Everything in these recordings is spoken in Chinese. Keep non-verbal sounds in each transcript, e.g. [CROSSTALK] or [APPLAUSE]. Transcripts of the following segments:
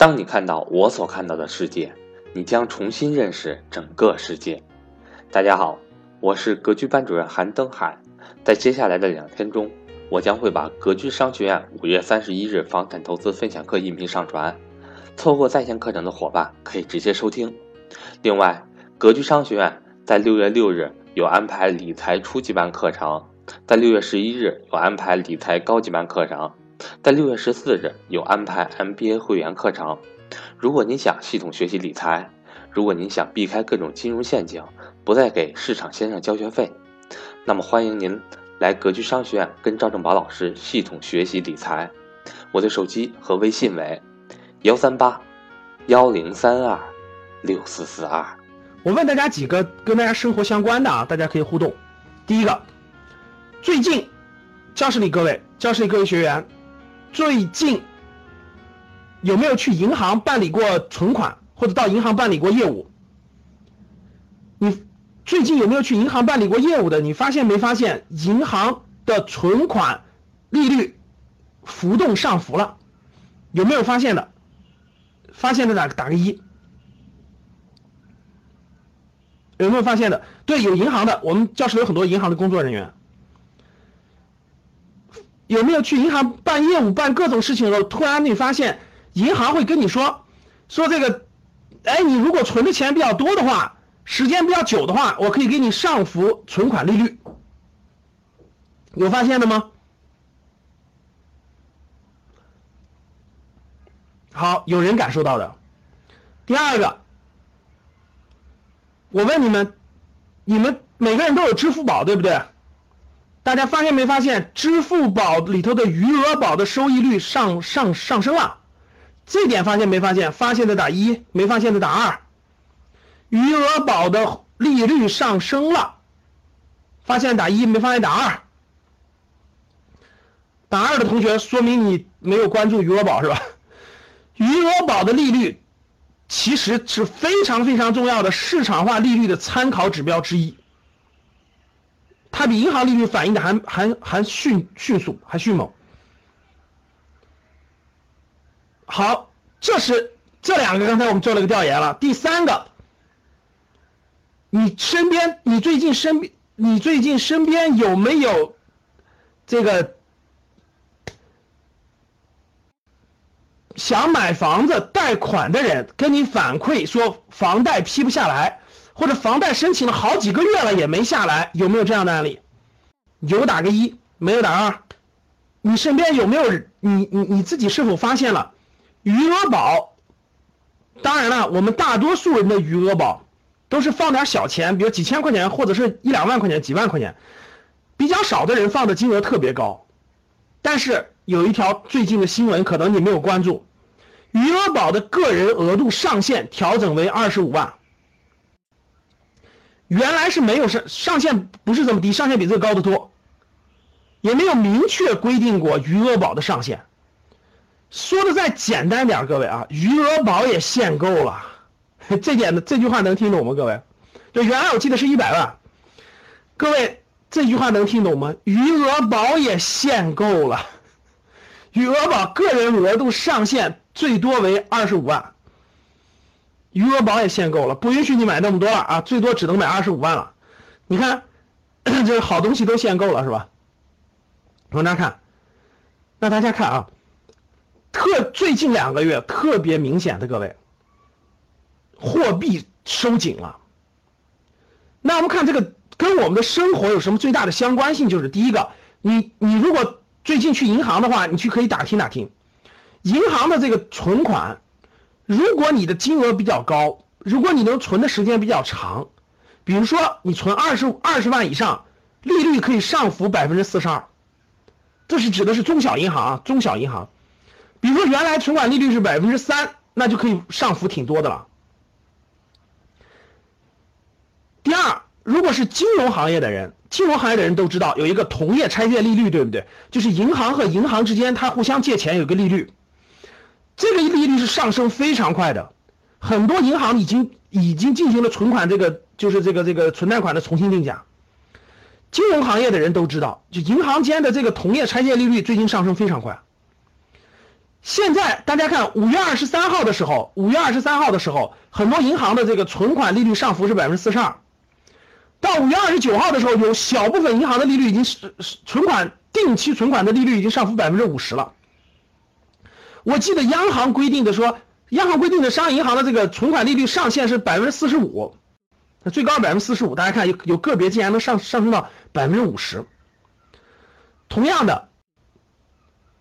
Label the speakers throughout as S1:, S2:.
S1: 当你看到我所看到的世界，你将重新认识整个世界。大家好，我是格局班主任韩登海。在接下来的两天中，我将会把格局商学院五月三十一日房产投资分享课音频上传，错过在线课程的伙伴可以直接收听。另外，格局商学院在六月六日有安排理财初级班课程，在六月十一日有安排理财高级班课程。在六月十四日有安排 MBA 会员课程。如果您想系统学习理财，如果您想避开各种金融陷阱，不再给市场先生交学费，那么欢迎您来格局商学院跟赵正宝老师系统学习理财。我的手机和微信为幺三八幺零三二六四四二。
S2: 我问大家几个跟大家生活相关的啊，大家可以互动。第一个，最近教室里各位，教室里各位学员。最近有没有去银行办理过存款，或者到银行办理过业务？你最近有没有去银行办理过业务的？你发现没发现银行的存款利率浮动上浮了？有没有发现的？发现的打打个一。有没有发现的？对，有银行的，我们教室有很多银行的工作人员。有没有去银行办业务、办各种事情的时候，突然你发现银行会跟你说，说这个，哎，你如果存的钱比较多的话，时间比较久的话，我可以给你上浮存款利率。有发现的吗？好，有人感受到的。第二个，我问你们，你们每个人都有支付宝，对不对？大家发现没发现，支付宝里头的余额宝的收益率上上上升了？这点发现没发现？发现的打一，没发现的打二。余额宝的利率上升了，发现打一，没发现打二。打二的同学，说明你没有关注余额宝是吧？余额宝的利率其实是非常非常重要的市场化利率的参考指标之一。它比银行利率反应的还还还迅迅速，还迅猛。好，这是这两个，刚才我们做了个调研了。第三个，你身边，你最近身边，你最近身边有没有这个想买房子贷款的人跟你反馈说房贷批不下来？或者房贷申请了好几个月了也没下来，有没有这样的案例？有打个一，没有打二。你身边有没有你你你自己是否发现了余额宝？当然了，我们大多数人的余额宝都是放点小钱，比如几千块钱或者是一两万块钱、几万块钱，比较少的人放的金额特别高。但是有一条最近的新闻，可能你没有关注，余额宝的个人额度上限调整为二十五万。原来是没有上上限，不是这么低，上限比这高得多，也没有明确规定过余额宝的上限。说的再简单点，各位啊，余额宝也限购了，[LAUGHS] 这点的这句话能听懂吗？各位，就原来我记得是一百万，各位这句话能听懂吗？余额宝也限购了，余额宝个人额度上限最多为二十五万。余额宝也限购了，不允许你买那么多了啊，最多只能买二十五万了。你看，这 [CLEARS THROAT] 好东西都限购了是吧？往那看，那大家看啊，特最近两个月特别明显的各位，货币收紧了。那我们看这个跟我们的生活有什么最大的相关性？就是第一个，你你如果最近去银行的话，你去可以打听打听，银行的这个存款。如果你的金额比较高，如果你能存的时间比较长，比如说你存二十二十万以上，利率可以上浮百分之四十二，这是指的是中小银行啊，中小银行，比如说原来存款利率是百分之三，那就可以上浮挺多的了。第二，如果是金融行业的人，金融行业的人都知道有一个同业拆借利率，对不对？就是银行和银行之间它互相借钱有个利率。这个利率是上升非常快的，很多银行已经已经进行了存款这个就是这个这个存贷款的重新定价。金融行业的人都知道，就银行间的这个同业拆借利率最近上升非常快。现在大家看，五月二十三号的时候，五月二十三号的时候，很多银行的这个存款利率上浮是百分之四十二。到五月二十九号的时候，有小部分银行的利率已经是是存款定期存款的利率已经上浮百分之五十了。我记得央行规定的说，央行规定的商业银行的这个存款利率上限是百分之四十五，最高百分之四十五。大家看有有个别竟然能上上升到百分之五十。同样的。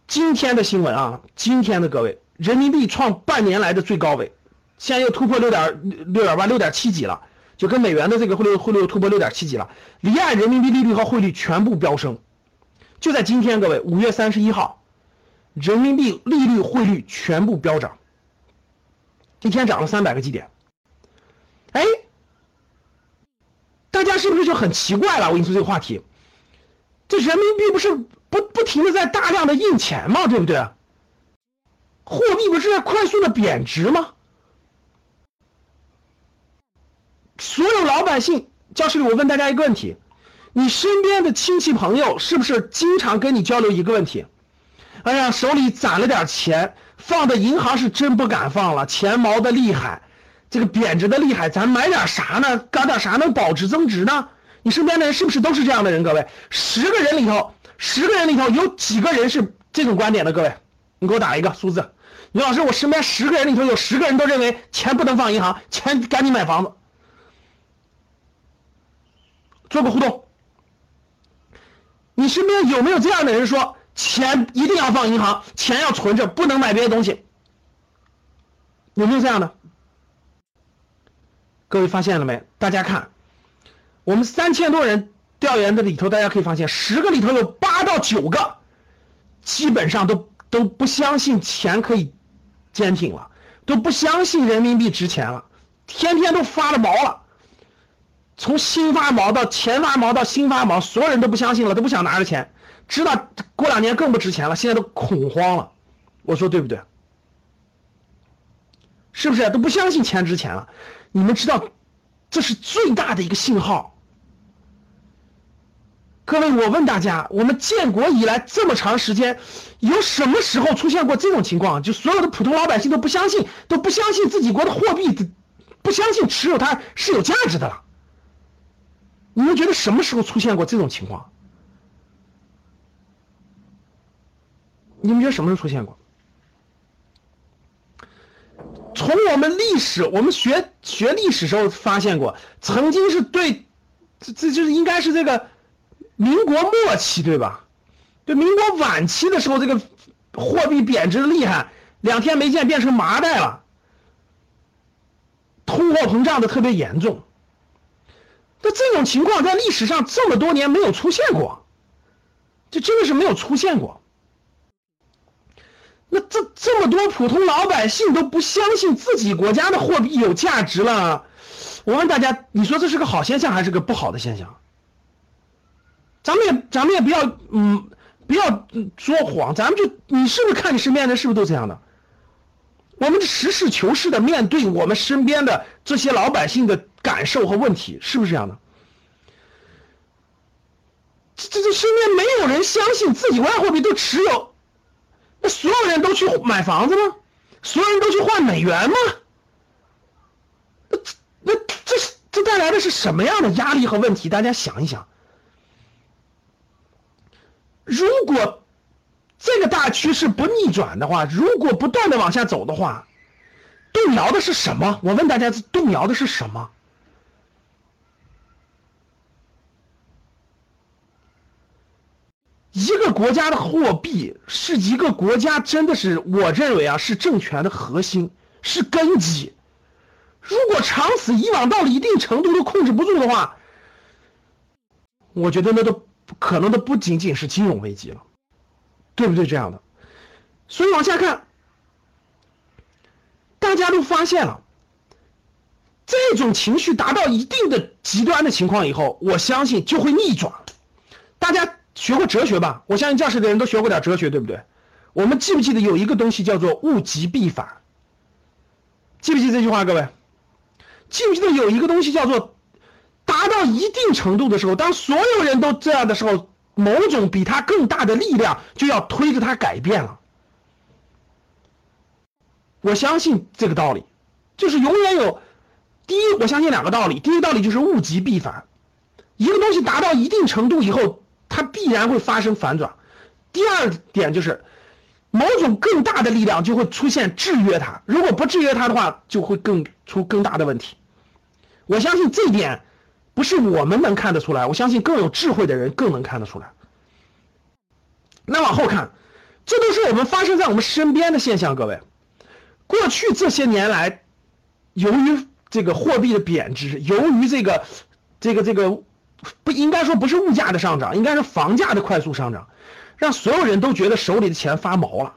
S2: 今天的新闻啊，今天的各位，人民币创半年来的最高位，现在又突破六点六点八六点七几了，就跟美元的这个汇率汇率又突破六点七几了，离岸人民币利率和汇率全部飙升，就在今天，各位，五月三十一号，人民币利率汇率全部飙涨，一天涨了三百个基点，哎，大家是不是就很奇怪了？我跟你说这个话题，这人民币不是？不不停的在大量的印钱吗，对不对？货币不是在快速的贬值吗？所有老百姓，教室里我问大家一个问题：你身边的亲戚朋友是不是经常跟你交流一个问题？哎呀，手里攒了点钱，放在银行是真不敢放了，钱毛的厉害，这个贬值的厉害，咱买点啥呢？搞点啥能保值增值呢？你身边的人是不是都是这样的人？各位，十个人里头。十个人里头有几个人是这种观点的？各位，你给我打一个数字。李老师，我身边十个人里头有十个人都认为钱不能放银行，钱赶紧买房子。做个互动。你身边有没有这样的人说，钱一定要放银行，钱要存着，不能买别的东西？有没有这样的？各位发现了没？大家看，我们三千多人。调研的里头，大家可以发现，十个里头有八到九个，基本上都都不相信钱可以坚挺了，都不相信人民币值钱了，天天都发了毛了，从新发毛到钱发毛到新发毛，所有人都不相信了，都不想拿着钱，知道过两年更不值钱了，现在都恐慌了，我说对不对？是不是都不相信钱值钱了？你们知道，这是最大的一个信号。各位，我问大家，我们建国以来这么长时间，有什么时候出现过这种情况？就所有的普通老百姓都不相信，都不相信自己国的货币，不相信持有它是有价值的了。你们觉得什么时候出现过这种情况？你们觉得什么时候出现过？从我们历史，我们学学历史时候发现过，曾经是对，这这就是应该是这个。民国末期对吧？对，民国晚期的时候，这个货币贬值的厉害，两天没见变成麻袋了，通货膨胀的特别严重。那这种情况在历史上这么多年没有出现过，这真的是没有出现过。那这这么多普通老百姓都不相信自己国家的货币有价值了，我问大家，你说这是个好现象还是个不好的现象？咱们也，咱们也不要，嗯，不要说谎，咱们就，你是不是看你身边的人是不是都这样的？我们实事求是的面对我们身边的这些老百姓的感受和问题，是不是这样的？这这这身边没有人相信自己国家货币都持有，那所有人都去买房子吗？所有人都去换美元吗？那这那这是这带来的是什么样的压力和问题？大家想一想。如果这个大趋势不逆转的话，如果不断的往下走的话，动摇的是什么？我问大家，动摇的是什么？一个国家的货币是一个国家，真的是我认为啊，是政权的核心，是根基。如果长此以往，到了一定程度都控制不住的话，我觉得那都。可能的不仅仅是金融危机了，对不对？这样的，所以往下看，大家都发现了，这种情绪达到一定的极端的情况以后，我相信就会逆转。大家学过哲学吧？我相信教室的人都学过点哲学，对不对？我们记不记得有一个东西叫做物极必反？记不记这句话，各位？记不记得有一个东西叫做？达到一定程度的时候，当所有人都这样的时候，某种比他更大的力量就要推着他改变了。我相信这个道理，就是永远有第一，我相信两个道理。第一个道理就是物极必反，一个东西达到一定程度以后，它必然会发生反转。第二点就是某种更大的力量就会出现制约它，如果不制约它的话，就会更出更大的问题。我相信这一点不是我们能看得出来，我相信更有智慧的人更能看得出来。那往后看，这都是我们发生在我们身边的现象，各位。过去这些年来，由于这个货币的贬值，由于这个这个这个不应该说不是物价的上涨，应该是房价的快速上涨，让所有人都觉得手里的钱发毛了，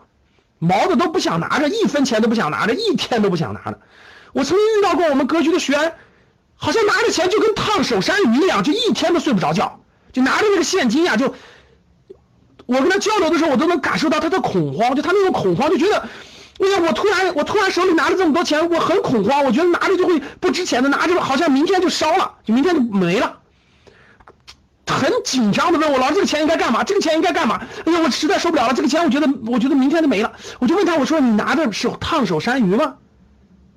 S2: 毛的都不想拿着，一分钱都不想拿着，一天都不想拿着。我曾经遇到过我们格局的学员，好像拿着钱就跟烫手山芋一样，就一天都睡不着觉，就拿着那个现金呀，就我跟他交流的时候，我都能感受到他的恐慌，就他那种恐慌，就觉得。哎呀，我突然我突然手里拿了这么多钱，我很恐慌，我觉得拿着就会不值钱的，拿着好像明天就烧了，就明天就没了，很紧张的问我，老师这个钱应该干嘛？这个钱应该干嘛？哎呀，我实在受不了了，这个钱我觉得我觉得明天就没了，我就问他，我说你拿的是烫手山芋吗？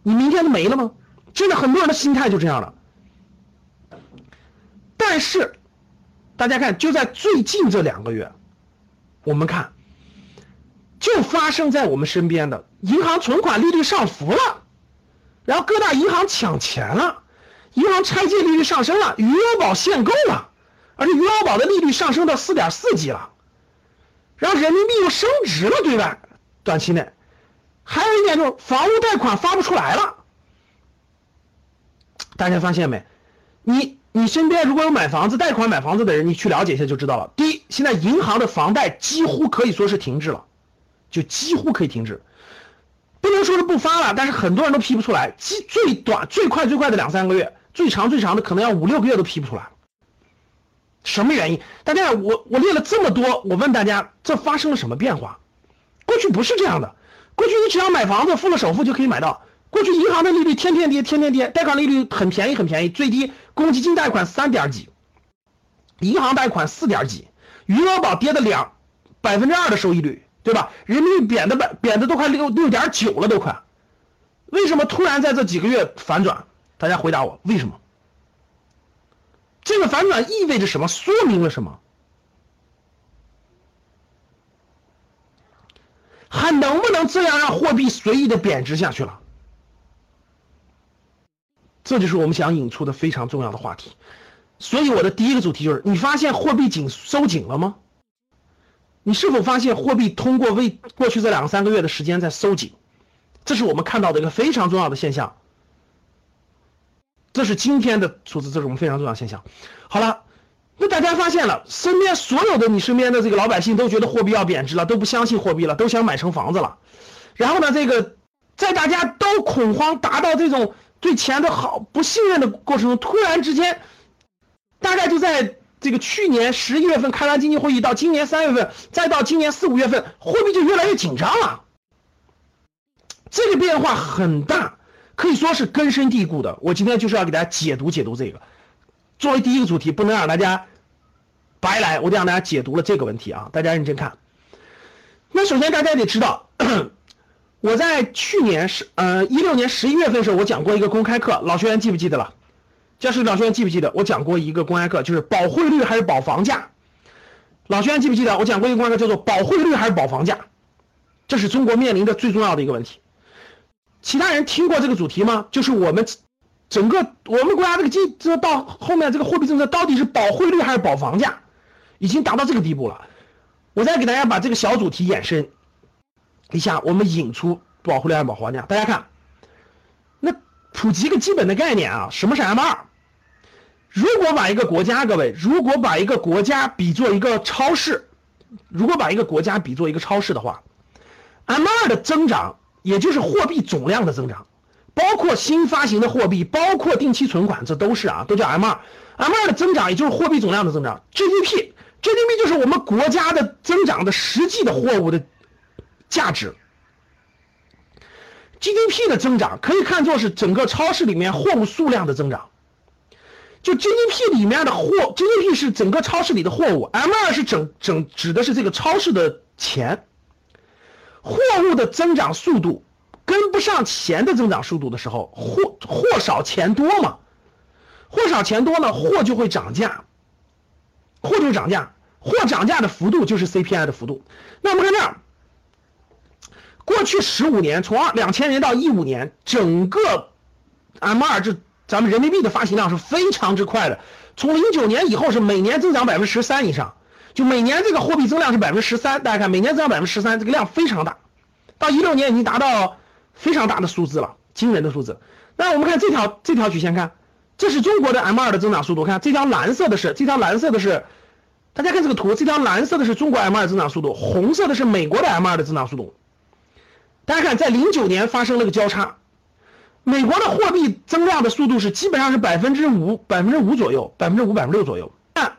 S2: 你明天就没了吗？真的很多人的心态就这样了。但是大家看，就在最近这两个月，我们看。就发生在我们身边的银行存款利率上浮了，然后各大银行抢钱了，银行拆借利率上升了，余额宝限购了，而且余额宝的利率上升到四点四几了，然后人民币又升值了，对吧？短期内，还有一点就是房屋贷款发不出来了。大家发现没？你你身边如果有买房子贷款买房子的人，你去了解一下就知道了。第一，现在银行的房贷几乎可以说是停滞了。就几乎可以停止，不能说是不发了，但是很多人都批不出来。最最短最快最快的两三个月，最长最长的可能要五六个月都批不出来。什么原因？大家我我列了这么多，我问大家，这发生了什么变化？过去不是这样的，过去你只要买房子付了首付就可以买到。过去银行的利率天天跌，天天跌，贷款利率很便宜很便宜，最低公积金贷款三点几，银行贷款四点几，余额宝跌的两百分之二的收益率。对吧？人民币贬的贬贬的都快六六点九了，都快。为什么突然在这几个月反转？大家回答我，为什么？这个反转意味着什么？说明了什么？还能不能这样让货币随意的贬值下去了？这就是我们想引出的非常重要的话题。所以我的第一个主题就是：你发现货币紧收紧了吗？你是否发现货币通过为过去这两三个月的时间在收紧？这是我们看到的一个非常重要的现象。这是今天的数字，这是我们非常重要现象。好了，那大家发现了，身边所有的你身边的这个老百姓都觉得货币要贬值了，都不相信货币了，都想买成房子了。然后呢，这个在大家都恐慌、达到这种对钱的好不信任的过程中，突然之间，大概就在。这个去年十一月份开完经济会议，到今年三月份，再到今年四五月份，货币就越来越紧张了。这个变化很大，可以说是根深蒂固的。我今天就是要给大家解读解读这个，作为第一个主题，不能让大家白来，我得让大家解读了这个问题啊！大家认真看。那首先大家得知道，[CLEARS THROAT] 我在去年十呃一六年十一月份的时候，我讲过一个公开课，老学员记不记得了？教室老学员记不记得我讲过一个公开课，就是保汇率还是保房价？老学员记不记得我讲过一个公开课，叫做保汇率还是保房价？这是中国面临的最重要的一个问题。其他人听过这个主题吗？就是我们整个我们国家这个经这到后面这个货币政策到底是保汇率还是保房价？已经达到这个地步了。我再给大家把这个小主题延伸一下，我们引出保汇率还是保房价？大家看。那普及一个基本的概念啊，什么是 M 二？如果把一个国家，各位，如果把一个国家比作一个超市，如果把一个国家比作一个超市的话，M 二的增长，也就是货币总量的增长，包括新发行的货币，包括定期存款，这都是啊，都叫 M 二。M 二的增长，也就是货币总量的增长，GDP，GDP 就是我们国家的增长的实际的货物的价值。GDP 的增长可以看作是整个超市里面货物数量的增长。就 GDP 里面的货，GDP 是整个超市里的货物，M2 是整整指的是这个超市的钱。货物的增长速度跟不上钱的增长速度的时候，货货少钱多嘛，货少钱多呢，货就会涨价，货就涨价，货涨价的幅度就是 CPI 的幅度。那我们看这儿，过去十五年，从二两千年到一五年，整个 M 二这咱们人民币的发行量是非常之快的，从零九年以后是每年增长百分之十三以上，就每年这个货币增量是百分之十三，大家看每年增长百分之十三，这个量非常大，到一六年已经达到。非常大的数字了，惊人的数字。那我们看这条这条曲线，看，这是中国的 M2 的增长速度。看这条蓝色的是这条蓝色的是，大家看这个图，这条蓝色的是中国 M2 增长速度，红色的是美国的 M2 的增长速度。大家看，在零九年发生了个交叉，美国的货币增量的速度是基本上是百分之五百分之五左右，百分之五百分之六左右。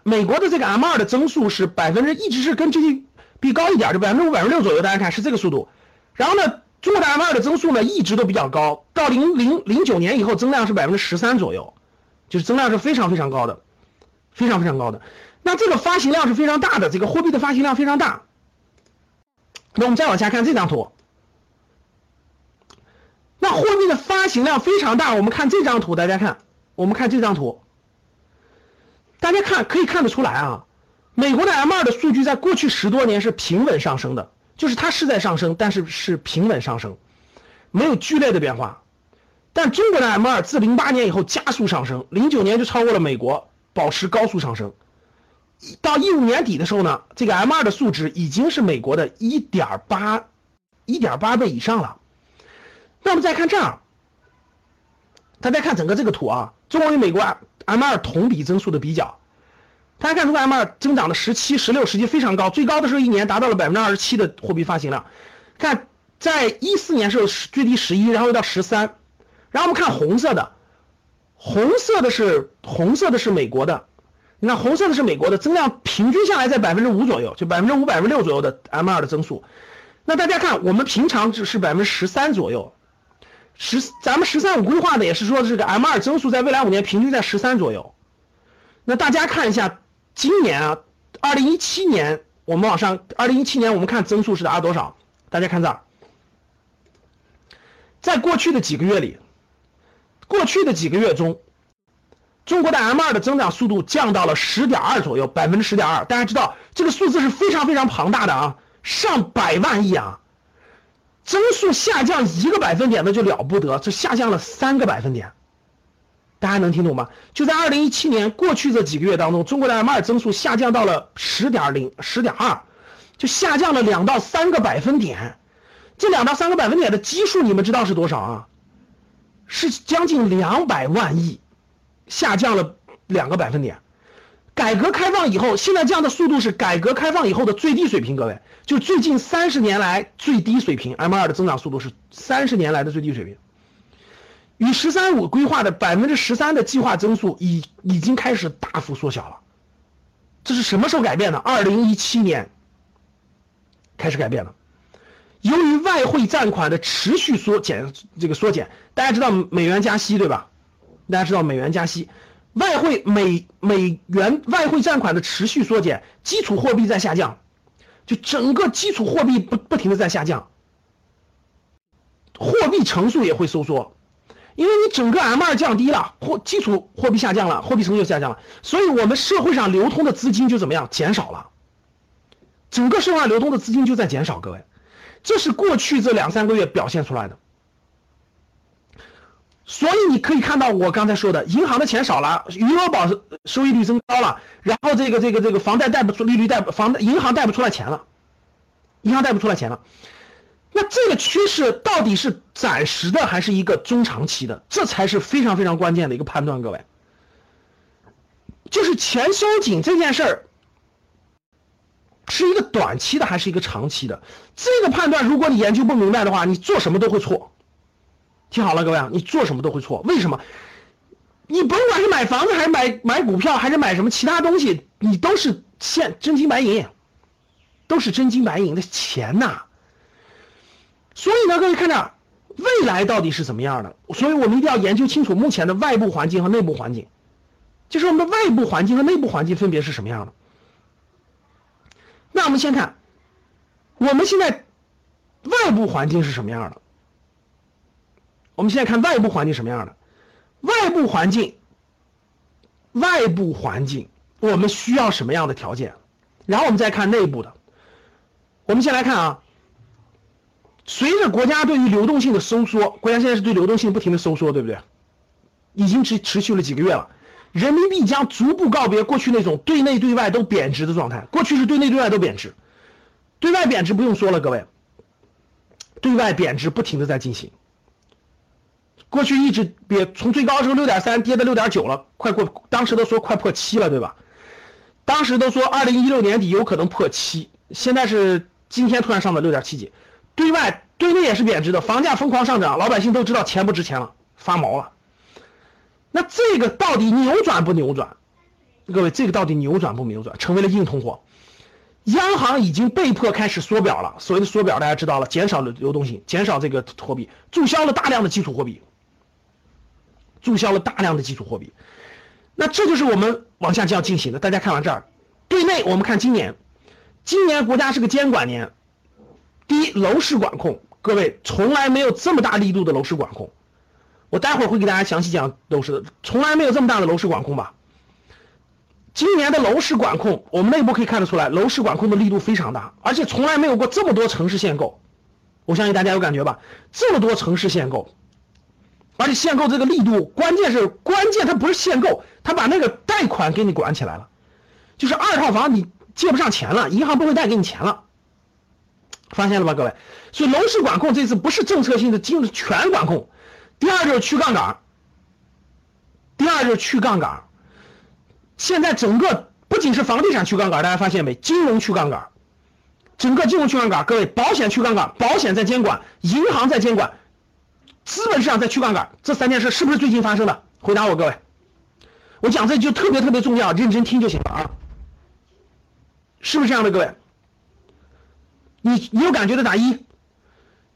S2: 美国的这个 M2 的增速是百分之一直是跟 GDP 高一点，就百分之五百分之六左右。大家看是这个速度，然后呢？中国的 M2 的增速呢，一直都比较高，到零零零九年以后，增量是百分之十三左右，就是增量是非常非常高的，非常非常高的。那这个发行量是非常大的，这个货币的发行量非常大。那我们再往下看这张图，那货币的发行量非常大，我们看这张图，大家看，我们看这张图，大家看可以看得出来啊，美国的 M2 的数据在过去十多年是平稳上升的。就是它是在上升，但是是平稳上升，没有剧烈的变化。但中国的 M2 自零八年以后加速上升，零九年就超过了美国，保持高速上升。到一五年底的时候呢，这个 M2 的数值已经是美国的一点八一点八倍以上了。那我们再看这儿，大家看整个这个图啊，中国与美国 M2 同比增速的比较。大家看，出 M2 增长的十七、十六、十七非常高，最高的时候一年达到了百分之二十七的货币发行量。看，在一四年时候最低十一，然后又到十三。然后我们看红色的，红色的是红色的是美国的，你看红色的是美国的增量平均下来在百分之五左右，就百分之五、百分之六左右的 M2 的增速。那大家看，我们平常只是百分之十三左右，十咱们“十三五”规划的也是说这个 M2 增速在未来五年平均在十三左右。那大家看一下。今年啊，二零一七年我们往上，二零一七年我们看增速是达到多少？大家看这儿，在过去的几个月里，过去的几个月中，中国的 M2 的增长速度降到了十点二左右，百分之十点二。大家知道这个数字是非常非常庞大的啊，上百万亿啊，增速下降一个百分点那就了不得，这下降了三个百分点。大家能听懂吗？就在二零一七年过去这几个月当中，中国的 M2 增速下降到了十点零、十点二，就下降了两到三个百分点。这两到三个百分点的基数，你们知道是多少啊？是将近两百万亿，下降了两个百分点。改革开放以后，现在这样的速度是改革开放以后的最低水平。各位，就最近三十年来最低水平，M2 的增长速度是三十年来的最低水平。与“十三五”规划的百分之十三的计划增速已已经开始大幅缩小了，这是什么时候改变的？二零一七年开始改变了。由于外汇占款的持续缩减，这个缩减，大家知道美元加息对吧？大家知道美元加息，外汇美美元外汇占款的持续缩减，基础货币在下降，就整个基础货币不不停的在下降，货币乘数也会收缩。因为你整个 M2 降低了，货基础货币下降了，货币乘数下降了，所以我们社会上流通的资金就怎么样减少了，整个社会上流通的资金就在减少，各位，这是过去这两三个月表现出来的。所以你可以看到我刚才说的，银行的钱少了，余额宝收益率增高了，然后这个这个这个房贷贷不出利率贷不房银行贷不出来钱了，银行贷不出来钱了。那这个趋势到底是暂时的还是一个中长期的？这才是非常非常关键的一个判断，各位。就是钱收紧这件事儿，是一个短期的还是一个长期的？这个判断，如果你研究不明白的话，你做什么都会错。听好了，各位啊，你做什么都会错。为什么？你甭管是买房子还是买买股票还是买什么其他东西，你都是现真金白银，都是真金白银的钱呐。所以呢，各位看着未来到底是怎么样的？所以我们一定要研究清楚目前的外部环境和内部环境，就是我们的外部环境和内部环境分别是什么样的。那我们先看，我们现在外部环境是什么样的？我们现在看外部环境什么样的？外部环境，外部环境，我们需要什么样的条件？然后我们再看内部的。我们先来看啊，随着国家对于流动性的收缩，国家现在是对流动性不停的收缩，对不对？已经持持续了几个月了，人民币将逐步告别过去那种对内对外都贬值的状态。过去是对内对外都贬值，对外贬值不用说了，各位，对外贬值不停的在进行。过去一直贬，从最高时候六点三跌到六点九了，快过，当时都说快破七了，对吧？当时都说二零一六年底有可能破七，现在是今天突然上到六点七几，对外对内也是贬值的，房价疯狂上涨，老百姓都知道钱不值钱了，发毛了。那这个到底扭转不扭转？各位，这个到底扭转不扭转？成为了硬通货，央行已经被迫开始缩表了。所谓的缩表，大家知道了，减少了流动性，减少这个货币，注销了大量的基础货币。注销了大量的基础货币，那这就是我们往下就要进行的。大家看完这儿，对内我们看今年，今年国家是个监管年。第一，楼市管控，各位从来没有这么大力度的楼市管控。我待会儿会给大家详细讲楼市，从来没有这么大的楼市管控吧？今年的楼市管控，我们内部可以看得出来，楼市管控的力度非常大，而且从来没有过这么多城市限购。我相信大家有感觉吧？这么多城市限购。而且限购这个力度，关键是关键，它不是限购，它把那个贷款给你管起来了，就是二套房你借不上钱了，银行不会贷给你钱了，发现了吧，各位？所以楼市管控这次不是政策性的，金融全管控。第二就是去杠杆，第二就是去杠杆。现在整个不仅是房地产去杠杆，大家发现没？金融去杠杆，整个金融去杠杆，各位，保险去杠杆，保险在监管，银行在监管。资本市场在去杠杆，这三件事是不是最近发生的？回答我，各位，我讲这就特别特别重要，认真听就行了啊！是不是这样的，各位？你你有感觉的打一，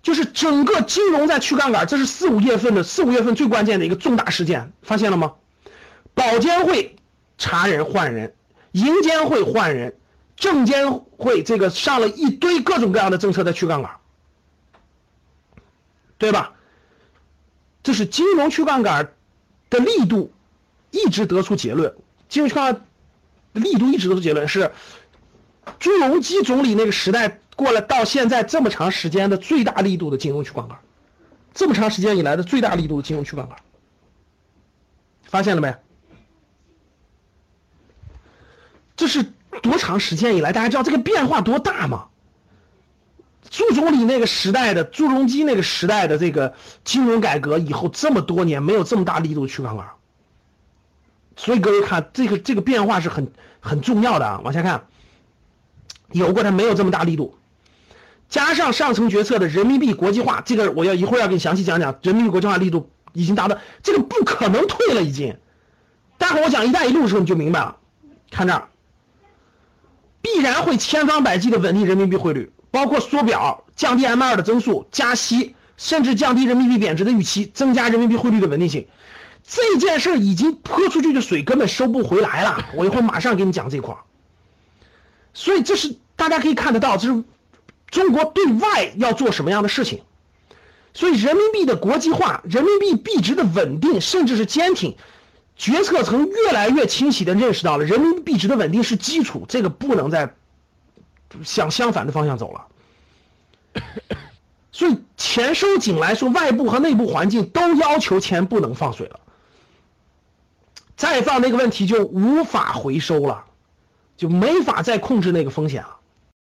S2: 就是整个金融在去杠杆，这是四五月份的四五月份最关键的一个重大事件，发现了吗？保监会查人换人，银监会换人，证监会这个上了一堆各种各样的政策在去杠杆，对吧？这是金融去杠杆的力度，一直得出结论。金融去杠杆力度一直得出结论是，朱镕基总理那个时代过了，到现在这么长时间的最大力度的金融去杠杆，这么长时间以来的最大力度的金融去杠杆，发现了没？这是多长时间以来？大家知道这个变化多大吗？朱总理那个时代的朱镕基那个时代的这个金融改革以后这么多年没有这么大力度去杠杆，所以各位看这个这个变化是很很重要的啊。往下看，有过它没有这么大力度，加上上层决策的人民币国际化，这个我要一会儿要给你详细讲讲，人民币国际化力度已经达到这个不可能退了已经。待会儿我讲一带一路的时候你就明白了，看这儿，必然会千方百计的稳定人民币汇率。包括缩表、降低 M2 的增速、加息，甚至降低人民币贬值的预期，增加人民币汇率的稳定性。这件事已经泼出去的水根本收不回来了。我一会儿马上给你讲这块所以这是大家可以看得到，这是中国对外要做什么样的事情。所以人民币的国际化、人民币币值的稳定，甚至是坚挺，决策层越来越清晰的认识到了人民币币值的稳定是基础，这个不能再。向相反的方向走了，所以钱收紧来说，外部和内部环境都要求钱不能放水了，再放那个问题就无法回收了，就没法再控制那个风险了。